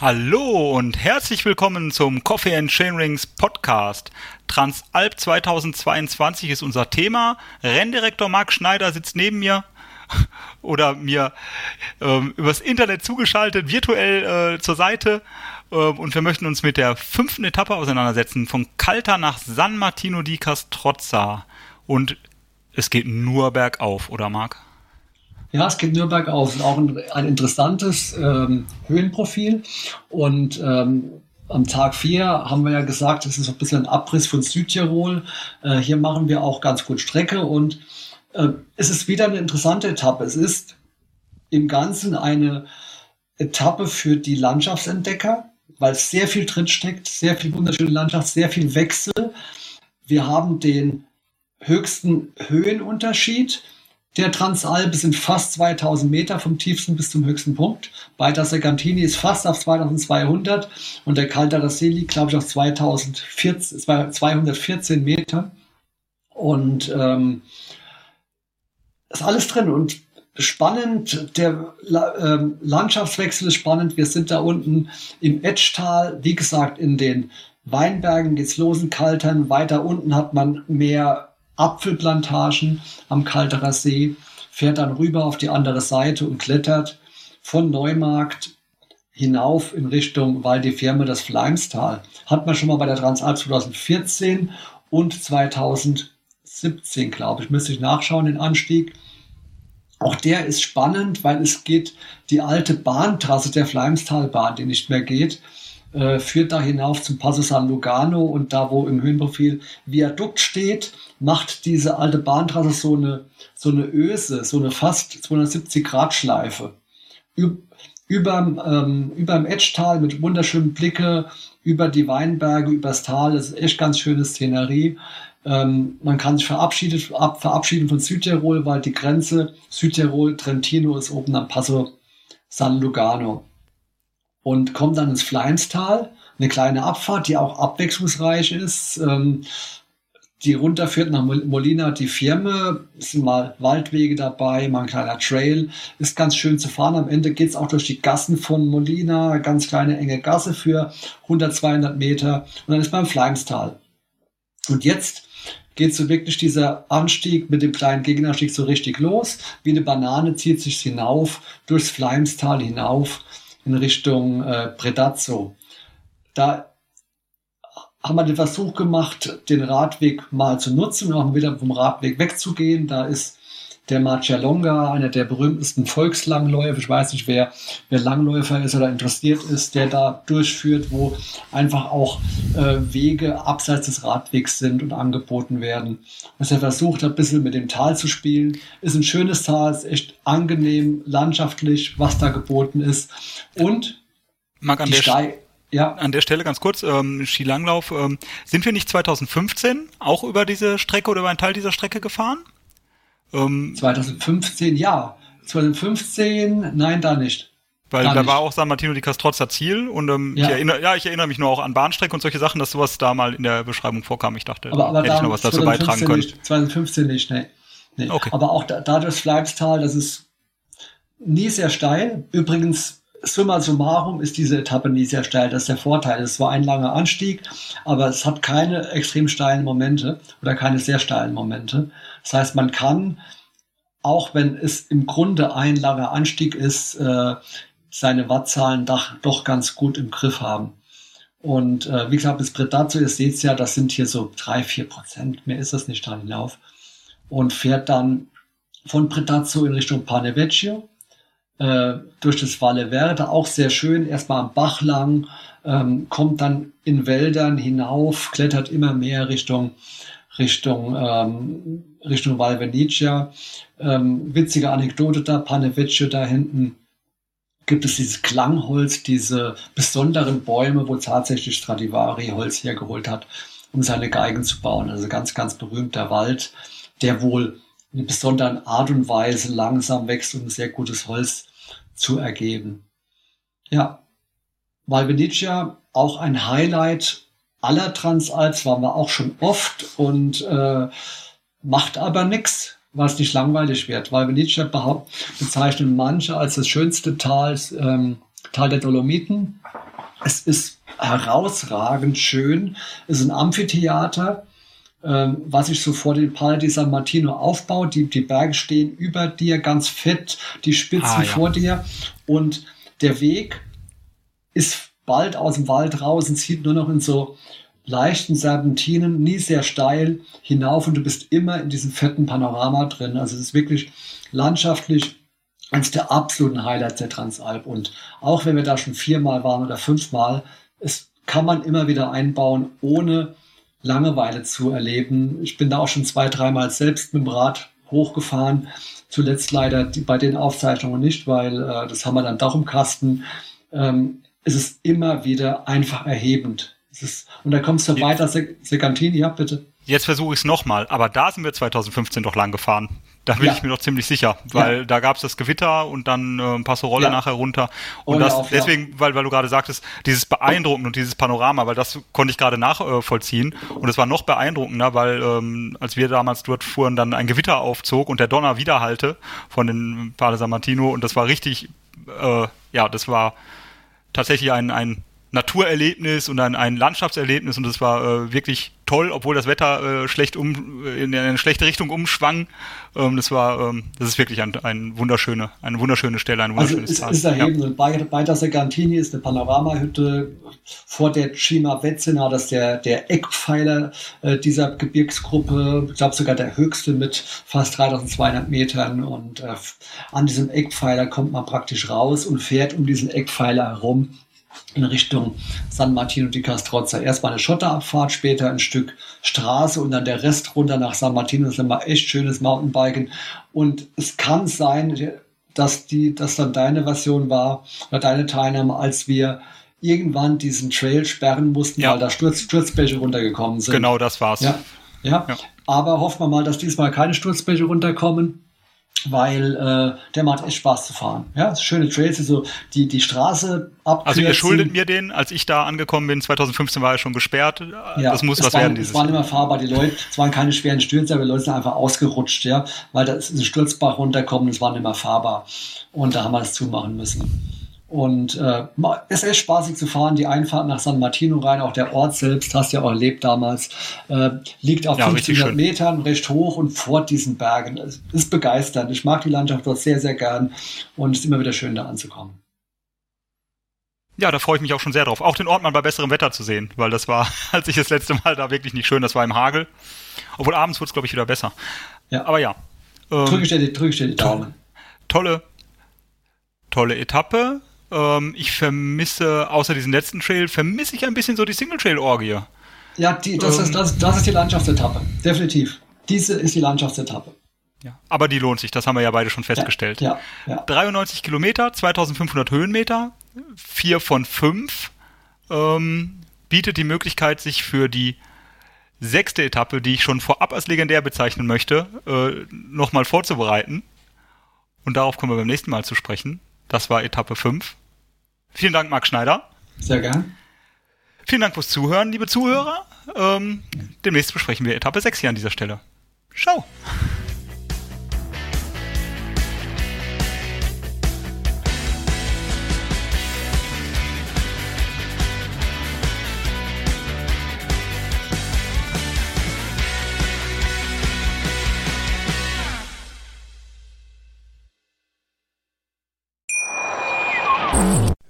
Hallo und herzlich willkommen zum Coffee and Chain Rings Podcast. Transalp 2022 ist unser Thema. Renndirektor Marc Schneider sitzt neben mir oder mir ähm, übers Internet zugeschaltet, virtuell äh, zur Seite. Ähm, und wir möchten uns mit der fünften Etappe auseinandersetzen, von Calta nach San Martino di Castrozza. Und es geht nur bergauf, oder Marc? Ja, es geht nur bergauf. Auch ein, ein interessantes ähm, Höhenprofil. Und ähm, am Tag 4 haben wir ja gesagt, es ist ein bisschen ein Abriss von Südtirol. Äh, hier machen wir auch ganz gut Strecke und äh, es ist wieder eine interessante Etappe. Es ist im Ganzen eine Etappe für die Landschaftsentdecker, weil sehr viel drin steckt, sehr viel wunderschöne Landschaft, sehr viel Wechsel. Wir haben den höchsten Höhenunterschied der Transalp sind fast 2000 Meter vom tiefsten bis zum höchsten Punkt. Beider Segantini ist fast auf 2200 und der Calderassi liegt, glaube ich, auf 2014, 214 Meter. Und ähm, ist alles drin und spannend. Der ähm, Landschaftswechsel ist spannend. Wir sind da unten im Etschtal, wie gesagt, in den Weinbergen geht's los in Kaltern. Weiter unten hat man mehr Apfelplantagen am Kalterer See, fährt dann rüber auf die andere Seite und klettert von Neumarkt hinauf in Richtung Val di Fiemme, das Fleimstal. Hat man schon mal bei der Transalp 2014 und 2017, glaube ich, müsste ich nachschauen, den Anstieg. Auch der ist spannend, weil es geht die alte Bahntrasse der Fleimstalbahn, die nicht mehr geht, äh, führt da hinauf zum Passo San Lugano und da, wo im Höhenprofil Viadukt steht, macht diese alte Bahntrasse so eine, so eine Öse, so eine fast 270 Grad Schleife. Üb überm, ähm, Etschtal mit wunderschönen Blicke über die Weinberge, übers Tal. Das ist echt ganz schöne Szenerie. Ähm, man kann sich verabschieden, ab, verabschieden von Südtirol, weil die Grenze Südtirol-Trentino ist oben am Passo San Lugano und kommt dann ins Fleinstal, eine kleine Abfahrt, die auch abwechslungsreich ist, ähm, die runterführt nach Molina die Firma. Es sind mal Waldwege dabei, mal ein kleiner Trail. Ist ganz schön zu fahren. Am Ende geht's auch durch die Gassen von Molina, ganz kleine enge Gasse für 100, 200 Meter und dann ist man im Fleinstal. Und jetzt geht so wirklich dieser Anstieg mit dem kleinen Gegenanstieg so richtig los. Wie eine Banane zieht sich hinauf, durchs Fleimstal hinauf in Richtung äh, Predazzo. Da haben wir den Versuch gemacht, den Radweg mal zu nutzen auch wieder vom Radweg wegzugehen. Da ist der Marcialonga, einer der berühmtesten Volkslangläufer. Ich weiß nicht, wer, wer Langläufer ist oder interessiert ist, der da durchführt, wo einfach auch äh, Wege abseits des Radwegs sind und angeboten werden. Was er versucht hat, ein bisschen mit dem Tal zu spielen. Ist ein schönes Tal, ist echt angenehm, landschaftlich, was da geboten ist. Und Mag die Steig ja. An der Stelle ganz kurz, ähm, Skilanglauf, ähm, sind wir nicht 2015 auch über diese Strecke oder über einen Teil dieser Strecke gefahren? Ähm, 2015, ja. 2015, nein, da nicht. Weil da, da war auch San Martino di Castrozza Ziel und ähm, ja. Ich, erinnere, ja, ich erinnere mich nur auch an Bahnstrecke und solche Sachen, dass sowas da mal in der Beschreibung vorkam. Ich dachte, aber, aber hätte ich noch was dazu beitragen können. Nicht, 2015 nicht, nee. nee. Okay. Aber auch da, da das Fleibstal, das ist nie sehr steil. Übrigens summa summarum ist diese Etappe nie sehr steil. Das ist der Vorteil. Es war ein langer Anstieg, aber es hat keine extrem steilen Momente oder keine sehr steilen Momente. Das heißt, man kann, auch wenn es im Grunde ein langer Anstieg ist, äh, seine Wattzahlen doch, ganz gut im Griff haben. Und äh, wie gesagt, bis Predazzo, ihr seht es ja, das sind hier so drei, vier Prozent, mehr ist das nicht da hinauf. Und fährt dann von Predazzo in Richtung Pane Vecchio äh, durch das Valle Verde, auch sehr schön, erstmal am Bach lang, ähm, kommt dann in Wäldern hinauf, klettert immer mehr Richtung Richtung ähm, Richtung Val Venetia. Ähm, witzige Anekdote da, Panevecchio da hinten gibt es dieses Klangholz, diese besonderen Bäume, wo tatsächlich Stradivari Holz hergeholt hat, um seine Geigen zu bauen. Also ganz, ganz berühmter Wald, der wohl in einer besonderen Art und Weise langsam wächst und ein sehr gutes Holz zu ergeben. Ja, Valvenicia auch ein Highlight aller Transalps, waren wir auch schon oft und äh, macht aber nichts, was nicht langweilig wird. Valvenicia bezeichnen manche als das schönste Tal, ähm, Tal der Dolomiten. Es ist herausragend schön. Es ist ein Amphitheater, was sich so vor dem Pala di San Martino aufbaut. Die, die Berge stehen über dir, ganz fett, die Spitzen ah, ja. vor dir. Und der Weg ist bald aus dem Wald raus und zieht nur noch in so leichten Serpentinen, nie sehr steil hinauf und du bist immer in diesem fetten Panorama drin. Also es ist wirklich landschaftlich eines der absoluten Highlights der Transalp. Und auch wenn wir da schon viermal waren oder fünfmal, es kann man immer wieder einbauen, ohne Langeweile zu erleben. Ich bin da auch schon zwei, dreimal selbst mit dem Rad hochgefahren. Zuletzt leider die, bei den Aufzeichnungen nicht, weil äh, das haben wir dann doch im Kasten. Ähm, es ist immer wieder einfach erhebend. Ist, und da kommst du weiter, Segantini, ja, bitte. Jetzt versuche ich es nochmal, aber da sind wir 2015 doch lang gefahren. Da bin ja. ich mir doch ziemlich sicher, weil ja. da gab es das Gewitter und dann äh, ein Passerolle ja. nachher runter. Und Ohne das auf, deswegen, weil, weil du gerade sagtest, dieses Beeindrucken und dieses Panorama, weil das konnte ich gerade nachvollziehen. Äh, und es war noch beeindruckender, weil ähm, als wir damals dort fuhren, dann ein Gewitter aufzog und der Donner widerhallte von den Pale San Martino und das war richtig, äh, ja, das war tatsächlich ein, ein Naturerlebnis und ein, ein Landschaftserlebnis und das war äh, wirklich toll, obwohl das Wetter äh, schlecht um in eine schlechte Richtung umschwang. Ähm, das war, ähm, das ist wirklich ein, ein wunderschöne, eine wunderschöne Stelle, ein also wunderschönes also es, Tal. ist erhebend. Ja. Bei, bei der Segantini ist eine Panoramahütte vor der Cima Vezzina, das ist der, der Eckpfeiler äh, dieser Gebirgsgruppe. Ich glaube sogar der höchste mit fast 3200 Metern und äh, an diesem Eckpfeiler kommt man praktisch raus und fährt um diesen Eckpfeiler herum in Richtung San Martino di Castrozza. Erstmal eine Schotterabfahrt, später ein Stück Straße und dann der Rest runter nach San Martino. Das ist immer echt schönes Mountainbiken. Und es kann sein, dass die, dass dann deine Version war oder deine Teilnahme, als wir irgendwann diesen Trail sperren mussten, ja. weil da Sturz, Sturzbäche runtergekommen sind. Genau, das war's. Ja, ja. ja. Aber hoffen wir mal, dass diesmal keine Sturzbäche runterkommen weil äh, der macht echt Spaß zu fahren. Ja, schöne Trails, so die, die Straße ab. Also ihr schuldet mir den, als ich da angekommen bin, 2015 war er schon gesperrt. Ja, das muss was waren, werden dieses Es waren immer fahrbar, die Leute, es waren keine schweren Stürze, aber die Leute sind einfach ausgerutscht, ja, weil da ist ein Sturzbach runterkommen, es waren immer fahrbar. Und da haben wir das zumachen müssen. Und äh, ist echt spaßig zu fahren. Die Einfahrt nach San Martino rein, auch der Ort selbst, hast du ja auch erlebt damals, äh, liegt auf ja, 1500 Metern, recht hoch und vor diesen Bergen. Es ist begeisternd. Ich mag die Landschaft dort sehr, sehr gern und es ist immer wieder schön, da anzukommen. Ja, da freue ich mich auch schon sehr drauf. Auch den Ort mal bei besserem Wetter zu sehen, weil das war, als ich das letzte Mal da wirklich nicht schön, das war im Hagel. Obwohl abends wird es, glaube ich, wieder besser. Ja. Aber ja. Ähm, drücke ich dir die Daumen. Tolle, tolle Etappe ähm, ich vermisse, außer diesen letzten Trail, vermisse ich ein bisschen so die Single-Trail-Orgie. Ja, die, das, ähm, ist, das, das ist die Landschaftsetappe. Definitiv. Diese ist die Landschaftsetappe. Ja, aber die lohnt sich, das haben wir ja beide schon festgestellt. Ja, ja, ja. 93 Kilometer, 2500 Höhenmeter, 4 von 5, ähm, bietet die Möglichkeit, sich für die sechste Etappe, die ich schon vorab als legendär bezeichnen möchte, äh, nochmal vorzubereiten. Und darauf kommen wir beim nächsten Mal zu sprechen. Das war Etappe 5. Vielen Dank, Marc Schneider. Sehr gern. Vielen Dank fürs Zuhören, liebe Zuhörer. Ähm, demnächst besprechen wir Etappe 6 hier an dieser Stelle. Ciao.